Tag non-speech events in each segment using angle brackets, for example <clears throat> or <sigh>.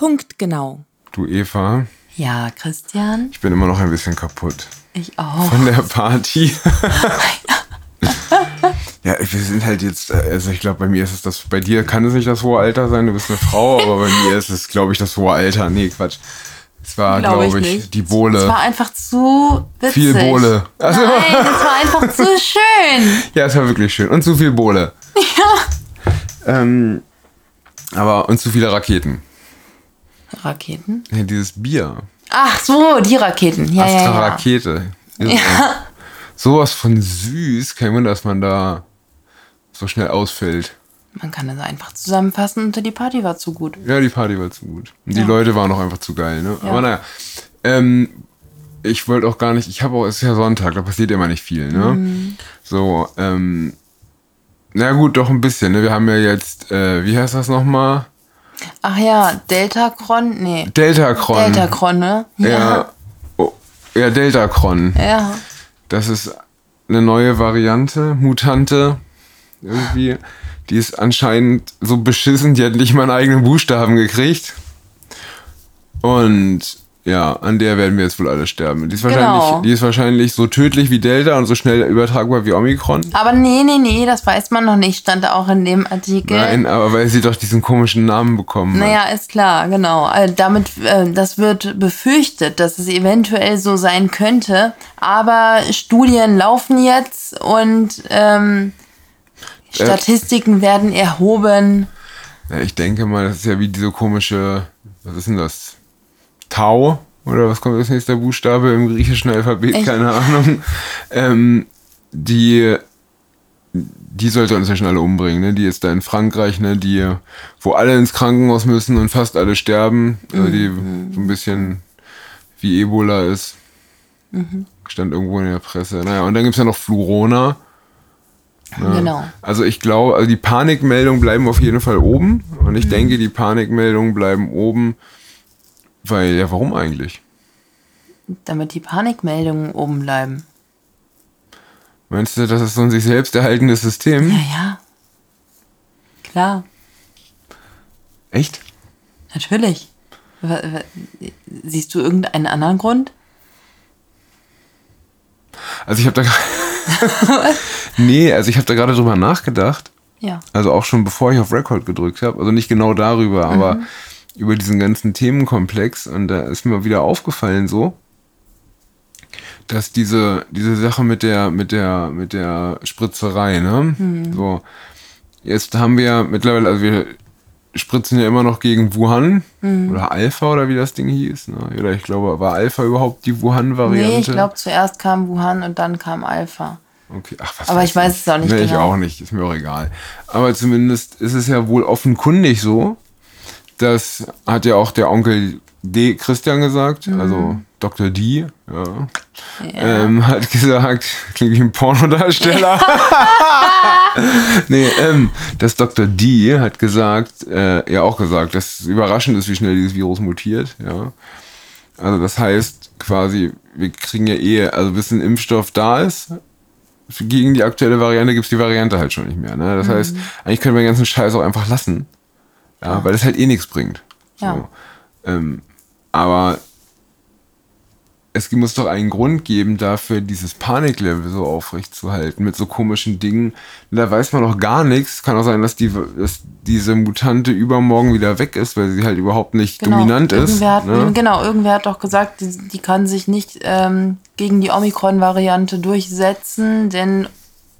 Punktgenau. Du Eva, Ja, Christian, ich bin immer noch ein bisschen kaputt ich auch. von der Party. <laughs> ja, wir sind halt jetzt, also ich glaube, bei mir ist es das, bei dir kann es nicht das hohe Alter sein, du bist eine Frau, aber bei mir ist es, glaube ich, das hohe Alter. Nee, Quatsch. Es war, Glaube glaube ich ich, nicht. die Bohle. Es war einfach zu witzig. Viel Bohle. Also, Nein, es war einfach zu <laughs> schön. ja, es war wirklich schön. Und zu viel Bohle. Ja. Ähm, aber, und zu viele Raketen. Raketen? Ja, dieses Bier. Ach so, die Raketen. Ja, Astra ja, ja. Rakete. Sowas von süß. Kein Wunder, dass man da so schnell ausfällt. Man kann das einfach zusammenfassen und die Party war zu gut. Ja, die Party war zu gut. Und die Ja. Leute waren auch einfach zu geil, ne? Ja. Aber naja. Ähm, ich wollte auch gar nicht, ich habe auch, es ist ja Sonntag, da passiert immer nicht viel, ne? Mhm. So, ähm, na gut, doch ein bisschen, ne? Wir haben ja jetzt, äh, wie heißt das nochmal? Ach ja, Deltacron? Nee. Deltacron. Deltacron, ne? Ja. Oh, ja, Deltacron. Ja. Das ist eine neue Variante, Mutante irgendwie. Die ist anscheinend so beschissen, die hat nicht mal einen eigenen Buchstaben gekriegt. Und ja, an der werden wir jetzt wohl alle sterben. Die ist wahrscheinlich, Genau. die ist wahrscheinlich so tödlich wie Delta und so schnell übertragbar wie Omikron. Aber nee, nee, nee, das weiß man noch nicht, stand auch in dem Artikel. Nein, aber weil sie doch diesen komischen Namen bekommen hat. Naja, ist klar, genau. Also damit, äh, das wird befürchtet, dass es eventuell so sein könnte. Aber Studien laufen jetzt und ähm, Statistiken werden erhoben. Ja, ich denke mal, das ist ja wie diese komische, was ist denn das? Tau? Oder was kommt als nächster Buchstabe im griechischen Alphabet? Echt? Keine Ahnung. <laughs> Ähm, die, die sollte uns ja schon alle umbringen, ne? Die ist da in Frankreich, ne? Die, wo alle ins Krankenhaus müssen und fast alle sterben. Also die so ein bisschen wie Ebola ist. Stand irgendwo in der Presse. Naja, und dann gibt's ja noch Flurona. Genau. Also ich glaube, also die Panikmeldungen bleiben auf jeden Fall oben. Und ich denke, die Panikmeldungen bleiben oben, weil, ja, warum eigentlich? Damit die Panikmeldungen oben bleiben. Meinst du, das ist so ein sich selbst erhaltendes System? Ja, ja. Klar, Echt? natürlich. Siehst du irgendeinen anderen Grund? Also ich habe da <laughs> Nee, also ich habe da gerade drüber nachgedacht. Ja. Also auch schon bevor ich auf Record gedrückt habe. Also nicht genau darüber, aber über diesen ganzen Themenkomplex. Und da ist mir wieder aufgefallen so, dass diese, diese Sache mit der, mit der, mit der Spritzerei, ne? So. Jetzt haben wir mittlerweile, also wir spritzen ja immer noch gegen Wuhan oder Alpha oder wie das Ding hieß. Ne? Oder ich glaube, war Alpha überhaupt die Wuhan-Variante? Nee, ich glaube, zuerst kam Wuhan und dann kam Alpha. Okay, ach, was Aber ich weiß es auch nicht nee, ich genau. auch nicht, ist mir auch egal. Aber zumindest ist es ja wohl offenkundig so, das hat ja auch der Onkel D. Christian gesagt, Mhm. also Dr. D. Ja, Ähm, hat gesagt, <laughs> klingt wie ein Pornodarsteller. <laughs> nee, ähm, das Dr. D hat gesagt, äh, ja auch gesagt, dass es überraschend ist, wie schnell dieses Virus mutiert. Ja. Also das heißt quasi, wir kriegen ja eh, also bis ein Impfstoff da ist, gegen die aktuelle Variante gibt's die Variante halt schon nicht mehr. Ne? Das heißt, eigentlich können wir den ganzen Scheiß auch einfach lassen. Ja, weil das halt eh nichts bringt. So. Ja. Ähm, aber es muss doch einen Grund geben dafür, dieses Paniklevel so aufrecht zu halten mit so komischen Dingen. Da weiß man noch gar nichts. Kann auch sein, dass, die, dass diese Mutante übermorgen wieder weg ist, weil sie halt überhaupt nicht dominant ist. Hat, ne? Genau, irgendwer hat doch gesagt, die, die kann sich nicht ähm, gegen die Omikron-Variante durchsetzen, denn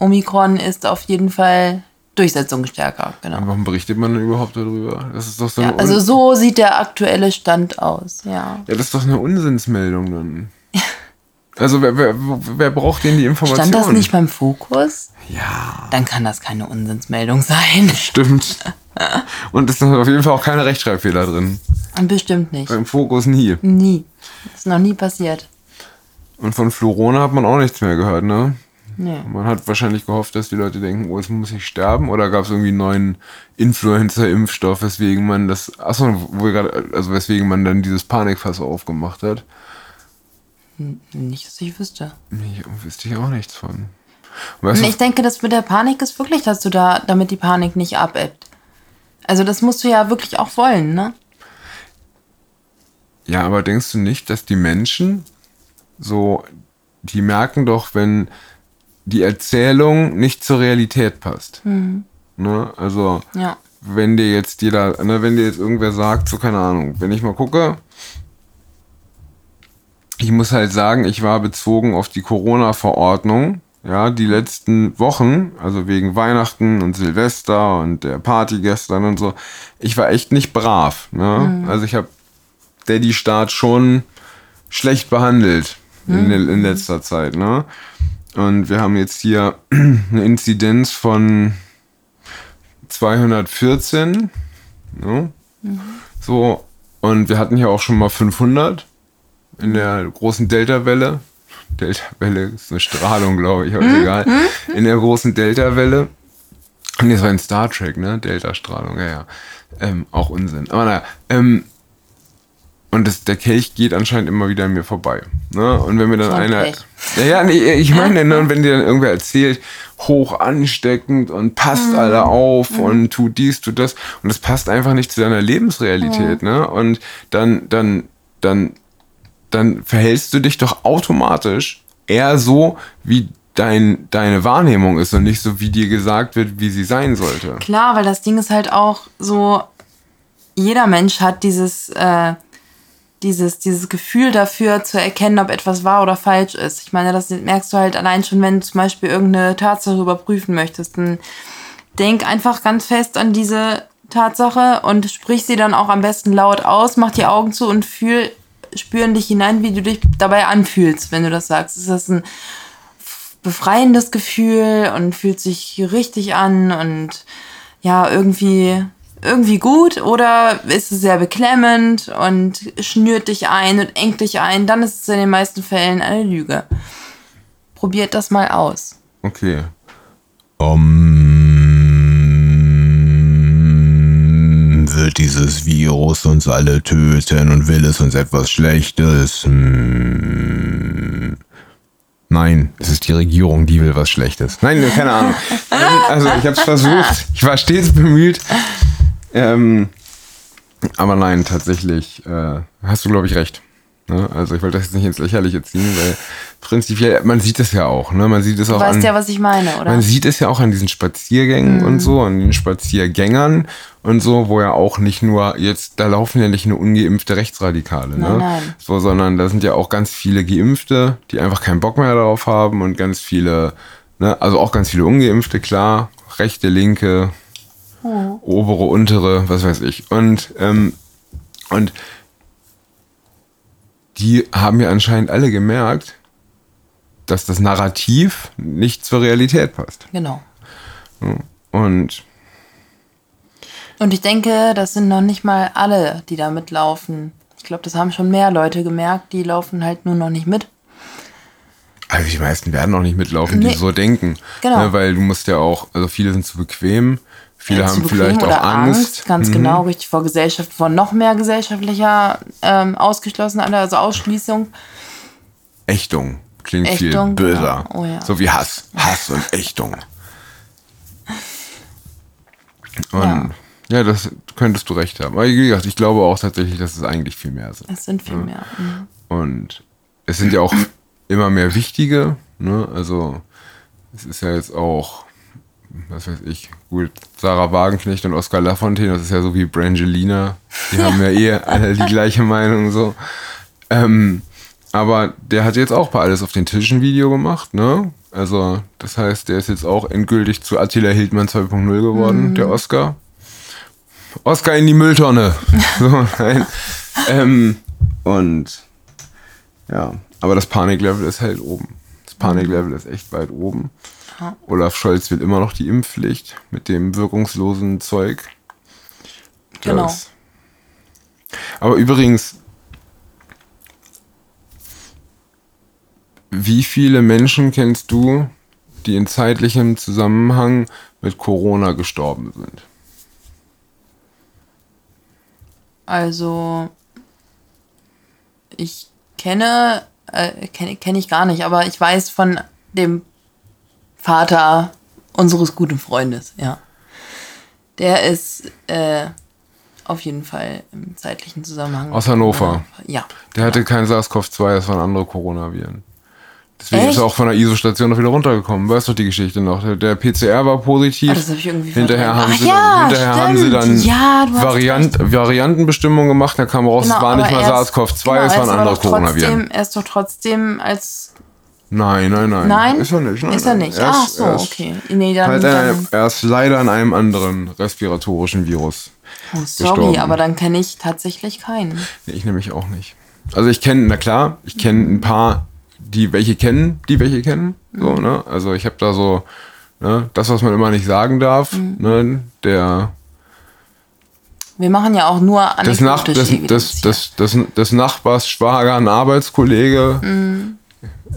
Omikron ist auf jeden Fall durchsetzungsstärker. Genau. Warum berichtet man denn überhaupt darüber? Das ist doch so Ja, also so sieht der aktuelle Stand aus, ja. ja, das ist doch eine Unsinnsmeldung dann. <laughs> Also wer, wer, wer braucht denn die Information? Stand das nicht beim Fokus? Ja, Dann kann das keine Unsinnsmeldung sein. <laughs> stimmt. Und es ist auf jeden Fall auch keine Rechtschreibfehler drin. Bestimmt nicht. Beim Fokus nie. Nie. Das ist noch nie passiert. Und von Florona hat man auch nichts mehr gehört, ne? Nee. Man hat wahrscheinlich gehofft, dass die Leute denken, oh, jetzt muss ich sterben. Oder gab es irgendwie einen neuen Influencer-Impfstoff, weswegen man das, achso, wo wir gerade, also weswegen man dann dieses Panikfass aufgemacht hat. Nicht, dass ich wüsste. Nee, wüsste ich auch nichts von. Weißt ich denke, das mit der Panik ist wirklich, dass du da, damit die Panik nicht abebbt. Also das musst du ja wirklich auch wollen, ne? Ja, aber denkst du nicht, dass die Menschen so, die merken doch, wenn die Erzählung nicht zur Realität passt. Mhm. Ne? Also, Ja. wenn dir jetzt jeder, ne, wenn dir jetzt irgendwer sagt, so keine Ahnung, wenn ich mal gucke, ich muss halt sagen, ich war bezogen auf die Corona-Verordnung, ja, die letzten Wochen, also wegen Weihnachten und Silvester und der Party gestern und so, ich war echt nicht brav, ne? Also ich habe Daddy-Staat schon schlecht behandelt in, in letzter Zeit, ne? Und wir haben jetzt hier <clears throat> eine Inzidenz von 214. Ne? So, und wir hatten ja auch schon mal 500 in der großen Delta-Welle. Delta-Welle ist eine Strahlung, glaube ich, aber ist egal. In der großen Delta-Welle. Nee, das war in Star Trek, ne? Delta-Strahlung, ja, ja. Ähm, auch Unsinn. Aber naja, ähm, und das, der Kelch geht anscheinend immer wieder an mir vorbei. Ne? Und wenn mir dann ein einer. Kelch. Ja, nee, ich meine, ne, und wenn dir dann irgendwer erzählt, hoch ansteckend und passt alle auf und tut dies, tut das. Und das passt einfach nicht zu deiner Lebensrealität, ne? Und dann, dann, dann, dann verhältst du dich doch automatisch eher so, wie dein, deine Wahrnehmung ist und nicht so, wie dir gesagt wird, wie sie sein sollte. Klar, weil das Ding ist halt auch so, jeder Mensch hat dieses, äh, dieses, dieses Gefühl dafür zu erkennen, ob etwas wahr oder falsch ist. Ich meine, das merkst du halt allein schon, wenn du zum Beispiel irgendeine Tatsache überprüfen möchtest. Dann denk einfach ganz fest an diese Tatsache und sprich sie dann auch am besten laut aus, mach die Augen zu und fühl, spür in dich hinein, wie du dich dabei anfühlst, wenn du das sagst. Ist das ein befreiendes Gefühl und fühlt sich richtig an und ja, irgendwie, irgendwie gut oder ist es sehr beklemmend und schnürt dich ein und engt dich ein, dann ist es in den meisten Fällen eine Lüge. Probiert das mal aus. Okay. Um, wird dieses Virus uns alle töten und will es uns etwas Schlechtes? Hm. Nein, es ist die Regierung, die will was Schlechtes. Nein, keine Ahnung. <laughs> Also ich habe es versucht. Ich war stets bemüht. Ähm, aber nein, tatsächlich äh, hast du, glaube ich, recht. Ne? Also ich wollte das jetzt nicht ins Lächerliche ziehen, weil prinzipiell, man sieht es ja auch. Ne? Man sieht es Du auch weißt an, ja, was ich meine, oder? man sieht es ja auch an diesen Spaziergängen Mhm. und so, an den Spaziergängern und so, wo ja auch nicht nur jetzt, da laufen ja nicht nur ungeimpfte Rechtsradikale, ne? Nein, nein. So, sondern da sind ja auch ganz viele Geimpfte, die einfach keinen Bock mehr darauf haben und ganz viele, ne, also auch ganz viele Ungeimpfte, klar, rechte, linke, obere, untere, was weiß ich. Und, ähm, und die haben ja anscheinend alle gemerkt, dass das Narrativ nicht zur Realität passt. genau. Und Und ich denke, das sind noch nicht mal alle, die da mitlaufen. Ich glaube, das haben schon mehr Leute gemerkt, die laufen halt nur noch nicht mit. also die meisten werden auch nicht mitlaufen, Nee. die so denken. Genau. Ne, weil du musst ja auch, also viele sind zu bequem, viele zu haben vielleicht auch Angst. Mhm. Ganz genau, richtig vor Gesellschaft, vor noch mehr gesellschaftlicher ähm, Ausgeschlossenheit, also Ausschließung. Ächtung klingt Ächtung, viel böser. ja. Oh ja. So wie Hass. Hass und Ächtung. Und Ja. ja. das könntest du recht haben. Aber wie gesagt, ich glaube auch tatsächlich, dass es eigentlich viel mehr sind. Es sind viel mehr. Mhm. Und es sind ja auch <clears throat> immer mehr wichtige, ne? Also es ist ja jetzt auch, was weiß ich, gut, Sarah Wagenknecht und Oskar Lafontaine, das ist ja so wie Brangelina. Die haben ja eh <laughs> alle die gleiche Meinung so. Ähm, aber der hat jetzt auch bei Alles auf den Tisch ein Video gemacht, ne? Also, das heißt, der ist jetzt auch endgültig zu Attila Hildmann 2.0 geworden, der Oscar. Oscar in die Mülltonne. <laughs> so, nein. Ähm, und ja, aber das Paniklevel ist halt oben. Das Paniklevel ist echt weit oben. Olaf Scholz will immer noch die Impfpflicht mit dem wirkungslosen Zeug. Genau. Das- Aber übrigens, wie viele Menschen kennst du, die in zeitlichem Zusammenhang mit Corona gestorben sind? Also, ich kenne, äh, kenne kenn ich gar nicht, aber ich weiß von dem Vater unseres guten Freundes, ja. Der ist äh, auf jeden Fall im zeitlichen Zusammenhang. Aus Hannover. Ja. Der hatte kein SARS-CoV-2, das waren andere Coronaviren. Deswegen Echt? ist er auch von der ISO-Station noch wieder runtergekommen. Weißt du die Geschichte noch? Der, PCR war positiv. Ah, das hab irgendwie hinterher haben, sie Ach ja, dann, hinterher haben sie dann Ja, Variant, Variantenbestimmung gemacht. Da kam raus, es war nicht mal er ist- SARS-CoV-2, genau, es waren andere trotzdem, Coronaviren. Er ist doch trotzdem als. Nein, nein, nein. Nein? Ist er nicht. Nein, Ist er nicht. Ach so, er ist okay. Nee, dann. Halt dann ein, er ist leider an einem anderen respiratorischen Virus. oh, sorry, gestorben. aber dann kenne ich tatsächlich keinen. Nee, ich nämlich auch nicht. Also ich kenne, na klar, ich kenne ein paar, die welche kennen, die welche kennen. So, Mhm. ne? Also ich habe da so, ne, das, was man immer nicht sagen darf, Mhm. ne, der Wir machen ja auch nur des, Nach anekdotische des, hier. des, des, des Nachbars Schwager, ein Arbeitskollege, Mhm.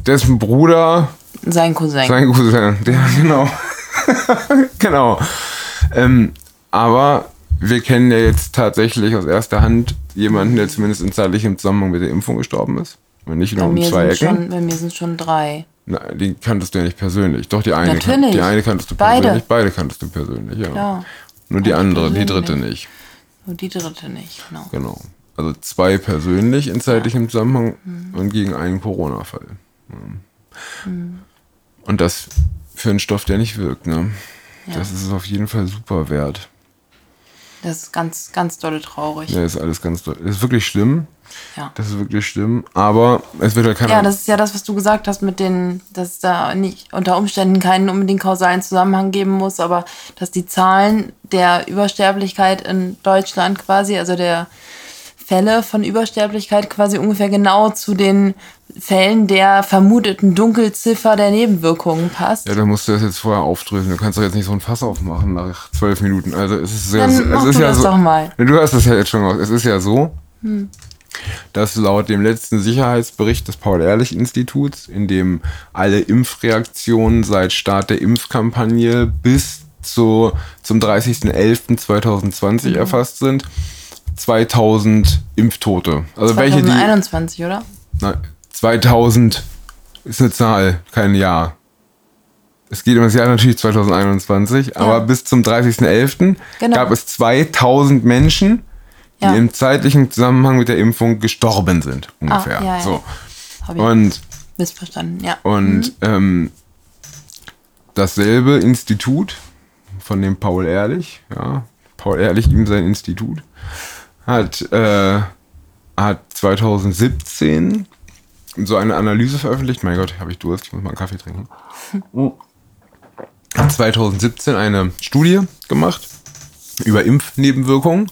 Dessen Bruder, Sein Cousin. sein Cousin, der, genau. <laughs> genau. Ähm, aber wir kennen ja jetzt tatsächlich aus erster Hand jemanden, der zumindest in zeitlichem Zusammenhang mit der Impfung gestorben ist. Und nicht nur bei, um mir zwei sind Ecken. schon, bei mir sind schon drei. Na, die kanntest du ja nicht persönlich. Doch, die eine. Natürlich. Die eine kanntest du Beide. persönlich. Beide kanntest du persönlich, ja. Ja. Nur die andere, die dritte nicht. Nur die dritte nicht, genau. Genau. Also zwei persönlich in zeitlichem Zusammenhang Mhm. und gegen einen Corona-Fall. Ja. Und das für einen Stoff, der nicht wirkt, ne? Ja. Das ist es auf jeden Fall super wert. Das ist ganz, ganz dolle traurig. Ja, ist alles ganz doll. Das ist wirklich schlimm. Ja. Das ist wirklich schlimm. Aber es wird halt keiner. Ja, das ist ja das, was du gesagt hast mit den, dass es da nicht unter Umständen keinen unbedingt kausalen Zusammenhang geben muss, aber dass die Zahlen der Übersterblichkeit in Deutschland quasi, also der Fälle von Übersterblichkeit quasi ungefähr genau zu den Fällen der vermuteten Dunkelziffer der Nebenwirkungen passt. Ja, dann musst du das jetzt vorher aufdröseln. Du kannst doch jetzt nicht so ein Fass aufmachen nach zwölf Minuten. Also es ist sehr, Dann es ist du ja das so. doch mal. Hm. Du hast das ja jetzt schon gemacht. Es ist ja so, dass laut dem letzten Sicherheitsbericht des Paul-Ehrlich-Instituts, in dem alle Impfreaktionen seit Start der Impfkampagne bis zu, zum 30.11.2020 Mhm. erfasst sind, 2000 Impftote. Also welche die 2021, oder? na, 2000 ist eine Zahl, kein Jahr. Es geht um das Jahr natürlich 2021, aber bis zum 30.11. Genau. gab es 2000 Menschen, die Ja. im zeitlichen Zusammenhang mit der Impfung gestorben sind, ungefähr. ja, ja. So. Ich Und, missverstanden, ja. und ähm, dasselbe Institut von dem Paul Ehrlich, ja, Paul Ehrlich, ihm sein Institut, hat, äh, hat 2017 so eine Analyse veröffentlicht. Mein Gott, habe ich Durst, ich muss mal einen Kaffee trinken. Hat 2017 eine Studie gemacht über Impfnebenwirkungen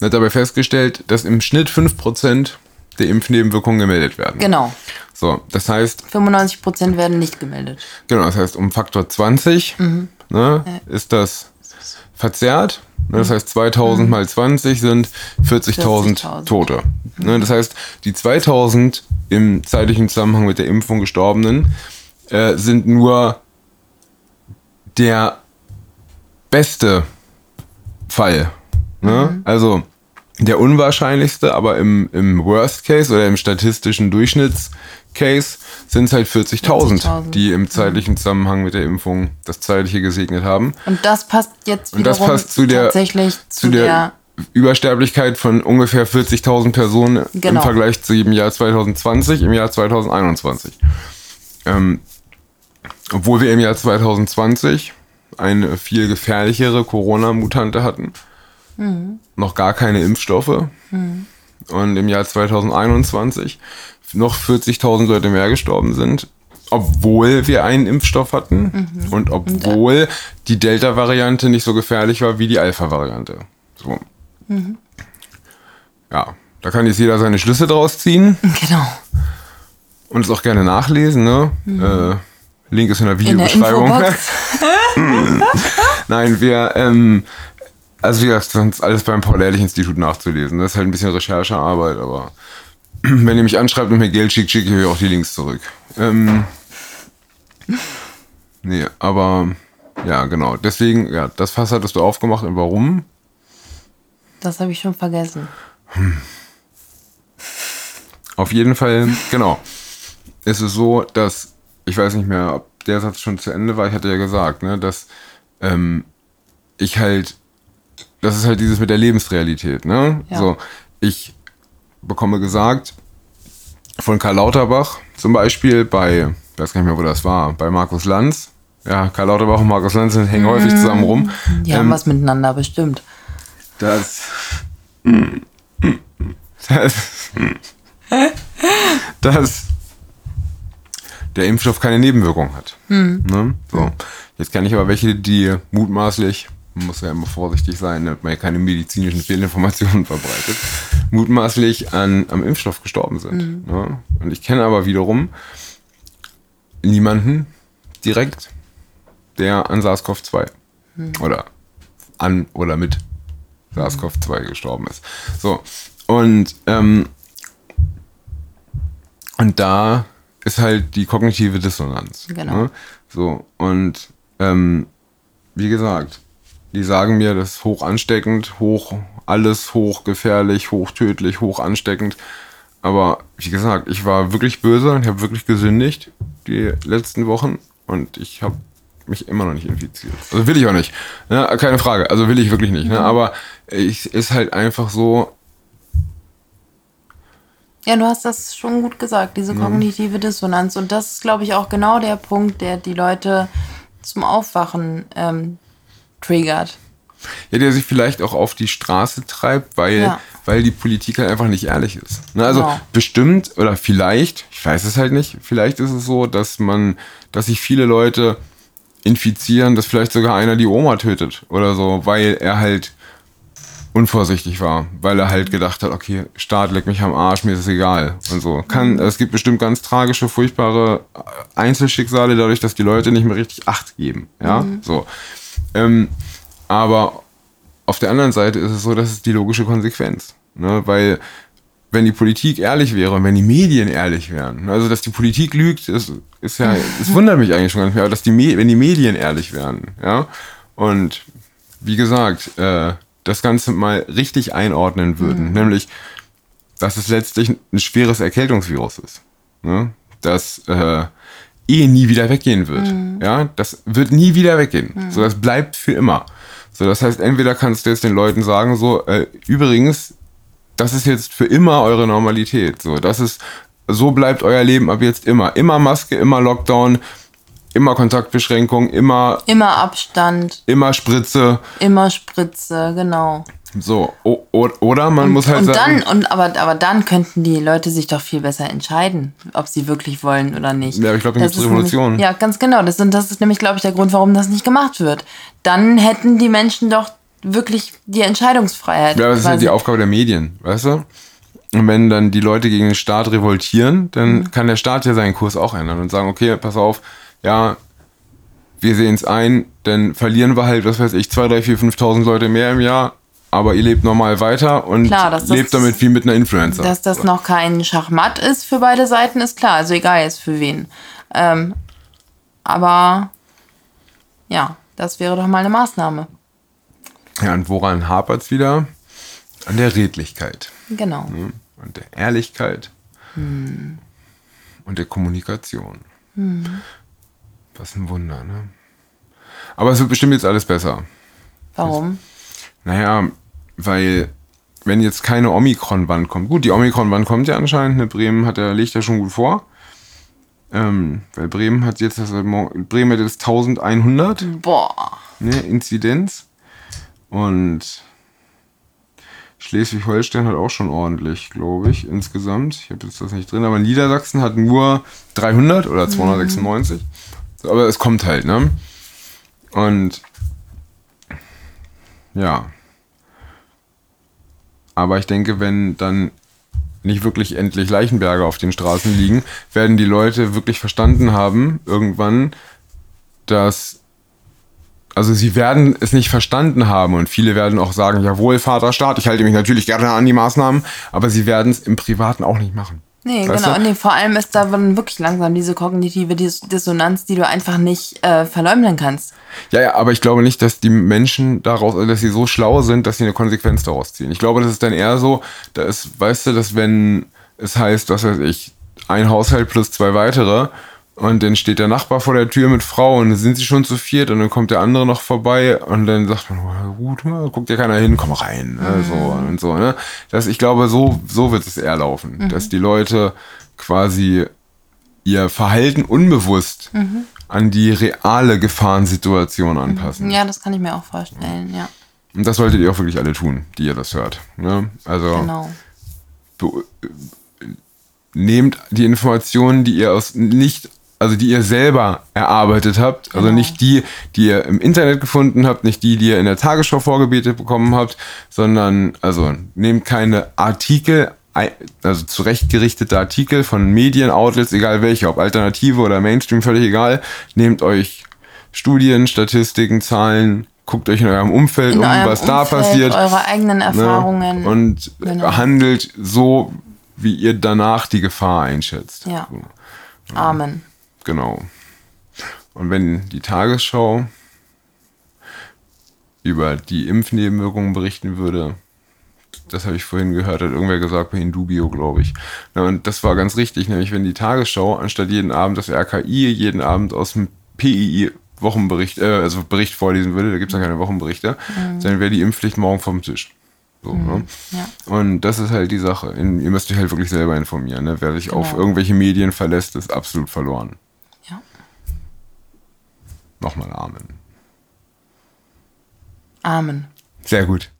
und hat dabei festgestellt, dass im Schnitt 5% der Impfnebenwirkungen gemeldet werden. Genau. So, das heißt, 95% werden nicht gemeldet. Genau, das heißt, um Faktor 20 Mhm. ne, ist das verzerrt. Ne, das heißt, 2000 Mhm. mal 20 sind 40.000 40.000. Tote. Mhm. Das heißt, die 2000 im zeitlichen Zusammenhang mit der Impfung Gestorbenen äh, sind nur der beste Fall. Ne? Mhm. Also der unwahrscheinlichste, aber im, im Worst Case oder im statistischen Durchschnittscase sind es halt 40.000, 40.000. die im zeitlichen Zusammenhang mit der Impfung das Zeitliche gesegnet haben. Und das passt jetzt Und das wiederum passt zu der, tatsächlich zu, der, der, Übersterblichkeit von ungefähr 40.000 Personen im Genau. Vergleich zu im Jahr 2020, im Jahr 2021. Ähm, obwohl wir im Jahr 2020 eine viel gefährlichere Corona-Mutante hatten, noch gar keine Impfstoffe und im Jahr 2021 noch 40.000 Leute mehr gestorben sind, obwohl wir einen Impfstoff hatten und obwohl die Delta-Variante nicht so gefährlich war wie die Alpha-Variante. So. Ja, da kann jetzt jeder seine Schlüsse draus ziehen genau. und es auch gerne nachlesen. Ne? Äh, Link ist in der In der Videobeschreibung. <laughs> Nein, wir, ähm, also wie gesagt, sonst alles beim Paul-Ehrlich-Institut nachzulesen. Das ist halt ein bisschen Recherchearbeit, aber <clears throat> wenn ihr mich anschreibt und mir Geld schickt, schicke ich euch auch die Links zurück. Ähm, nee, aber ja, genau. Deswegen, ja, das Fass hattest du aufgemacht und warum? Das habe ich schon vergessen. Auf jeden Fall, genau. Ist es so, dass, ich weiß nicht mehr, ob der Satz schon zu Ende war, ich hatte ja gesagt, ne, dass ähm, ich halt das ist halt dieses mit der Lebensrealität, ne? Ja. So, ich bekomme gesagt von Karl Lauterbach zum Beispiel bei, ich weiß gar nicht mehr, wo das war, bei Markus Lanz. Ja, Karl Lauterbach und Markus Lanz sind- hängen häufig zusammen rum. Die haben was miteinander bestimmt. dass, dass, dass der Impfstoff keine Nebenwirkungen hat. Ne? So. Jetzt kann ich aber welche, die mutmaßlich, man muss ja immer vorsichtig sein, damit man ja keine medizinischen Fehlinformationen verbreitet, mutmaßlich an, am Impfstoff gestorben sind. Ne? Und ich kenne aber wiederum niemanden direkt, der an SARS-CoV-2 oder an oder mit SARS-CoV-2 gestorben ist. So, und, ähm, und da ist halt die kognitive Dissonanz. Genau. Ne? So, und ähm, wie gesagt, die sagen mir, das ist hoch ansteckend, hoch, alles hoch gefährlich, hoch tödlich, hoch ansteckend. Aber wie gesagt, ich war wirklich böse und ich habe wirklich gesündigt die letzten Wochen und ich habe mich immer noch nicht infiziert. Also will ich auch nicht. Ne? Keine Frage. Also will ich wirklich nicht. Ne? Aber ich ist halt einfach so, Ja, du hast das schon gut gesagt, diese kognitive Dissonanz. Und das ist, glaube ich, auch genau der Punkt, der die Leute zum Aufwachen ähm, triggert. ja, der sich vielleicht auch auf die Straße treibt, weil, Ja. weil die Politik halt einfach nicht ehrlich ist. Ne? Also Genau. bestimmt oder vielleicht, ich weiß es halt nicht, vielleicht ist es so, dass man, dass sich viele Leute infizieren, dass vielleicht sogar einer die Oma tötet oder so, weil er halt unvorsichtig war, weil er halt gedacht hat, okay, Staat leck mich am Arsch, mir ist es egal und so. Kann, es gibt bestimmt ganz tragische, furchtbare Einzelschicksale dadurch, dass die Leute nicht mehr richtig Acht geben, ja, so. Ähm, aber auf der anderen Seite ist es so, das ist die logische Konsequenz, ne, weil wenn die Politik ehrlich wäre und wenn die Medien ehrlich wären, ne, also dass die Politik lügt, ist, ist ja, es <laughs> wundert mich eigentlich schon gar nicht mehr, aber dass die, Me- wenn die Medien ehrlich wären, ja, und wie gesagt, äh, das Ganze mal richtig einordnen würden, nämlich, dass es letztlich ein schweres Erkältungsvirus ist, ne, das äh, eh nie wieder weggehen wird, ja, das wird nie wieder weggehen, so das bleibt für immer. So, das heißt, entweder kannst du jetzt den Leuten sagen, so, äh, übrigens, das ist jetzt für immer eure Normalität. So, das ist, so bleibt euer Leben ab jetzt immer. Immer Maske, immer Lockdown, immer Kontaktbeschränkung, immer, Immer Abstand, immer Spritze. immer Spritze, genau. So, o, oder man muss halt und sagen. dann, und aber, aber dann könnten die Leute sich doch viel besser entscheiden, ob sie wirklich wollen oder nicht. Ja, ich glaube, Das ist Revolutionen. Nämlich, ja, ganz genau. Das, und das ist nämlich, glaube ich, der Grund, warum das nicht gemacht wird. Dann hätten die Menschen doch wirklich die Entscheidungsfreiheit. ja, das ist halt quasi. die Aufgabe der Medien, weißt du? Und wenn dann die Leute gegen den Staat revoltieren, dann Mhm. kann der Staat ja seinen Kurs auch ändern und sagen, okay, pass auf, ja, wir sehen es ein, dann verlieren wir halt, was weiß ich, 2, 3, 4, 5.000 Leute mehr im Jahr, aber ihr lebt normal weiter und Klar, das- lebt damit wie mit einer Influencer. Dass das noch kein Schachmatt ist für beide Seiten, ist klar. Also egal jetzt für wen. Ähm, aber ja, das wäre doch mal eine Maßnahme. ja, und woran hapert es wieder? An der Redlichkeit. Genau. Ne? Und der Ehrlichkeit. Und der Kommunikation. Was ein Wunder, ne? Aber es wird bestimmt jetzt alles besser. Warum? Naja, weil wenn jetzt keine Omikron-Wand kommt, gut, die Omikron-Wand kommt ja anscheinend, ne, Bremen hat ja, legt ja schon gut vor. Ähm, weil Bremen hat jetzt, das, Bremen hat jetzt 1100 Boah. ne, Inzidenz und Schleswig-Holstein hat auch schon ordentlich, glaube ich, insgesamt. Ich habe jetzt das nicht drin, aber Niedersachsen hat nur 300 oder 296. So, Aber es kommt halt, ne? Und ja. Aber ich denke, wenn dann nicht wirklich endlich Leichenberge auf den Straßen liegen, werden die Leute wirklich verstanden haben, irgendwann, dass also sie werden es nicht verstanden haben und viele werden auch sagen, jawohl, Vater Staat, ich halte mich natürlich gerne an die Maßnahmen, aber sie werden es im Privaten auch nicht machen. Nee, Weißt genau. du? Nee, vor allem ist da dann wirklich langsam diese kognitive Dis Dissonanz, die du einfach nicht äh, verleugnen kannst. Ja, ja, aber ich glaube nicht, dass die Menschen daraus, also dass sie so schlau sind, dass sie eine Konsequenz daraus ziehen. Ich glaube, das ist dann eher so, da ist, weißt du, dass wenn es heißt, was weiß ich, ein Haushalt plus zwei weitere Und dann steht der Nachbar vor der Tür mit Frau und dann sind sie schon zu viert und dann kommt der andere noch vorbei und dann sagt man, oh, gut, mal, guckt ja keiner hin, komm rein. Ne, so und so, ne? Das, ich glaube, so, so wird es eher laufen. Dass die Leute quasi ihr Verhalten unbewusst an die reale Gefahrensituation anpassen. Ja, das kann ich mir auch vorstellen, ja. Und das solltet ihr auch wirklich alle tun, die ihr das hört. Ne? Also Genau. nehmt die Informationen, die ihr aus nicht, also die ihr selber erarbeitet habt, also Genau. nicht die, die ihr im Internet gefunden habt, nicht die, die ihr in der Tagesschau vorgebetet bekommen habt, sondern also nehmt keine Artikel, also zurechtgerichtete Artikel von Medienoutlets, egal welche, ob Alternative oder Mainstream, völlig egal. Nehmt euch Studien, Statistiken, Zahlen, guckt euch in eurem Umfeld In um, eurem was da Umfeld, passiert. Eure eigenen Ne? Erfahrungen. Und Genau. handelt so, wie ihr danach die Gefahr einschätzt. Ja. So, Amen. Genau. Und wenn die Tagesschau über die Impfnebenwirkungen berichten würde, das habe ich vorhin gehört, hat irgendwer gesagt, bei Indubio, glaube ich. Na, und das war ganz richtig, nämlich wenn die Tagesschau anstatt jeden Abend das RKI jeden Abend aus dem PII Wochenbericht, äh, also Bericht vorlesen würde, da gibt es ja keine Wochenberichte, dann wäre die Impfpflicht morgen vom Tisch. So, ne? Ja. Und das ist halt die Sache. In, ihr müsst euch halt wirklich selber informieren. Ne? Wer sich auf Genau. irgendwelche Medien verlässt, ist absolut verloren. Nochmal Amen. Amen. Sehr gut.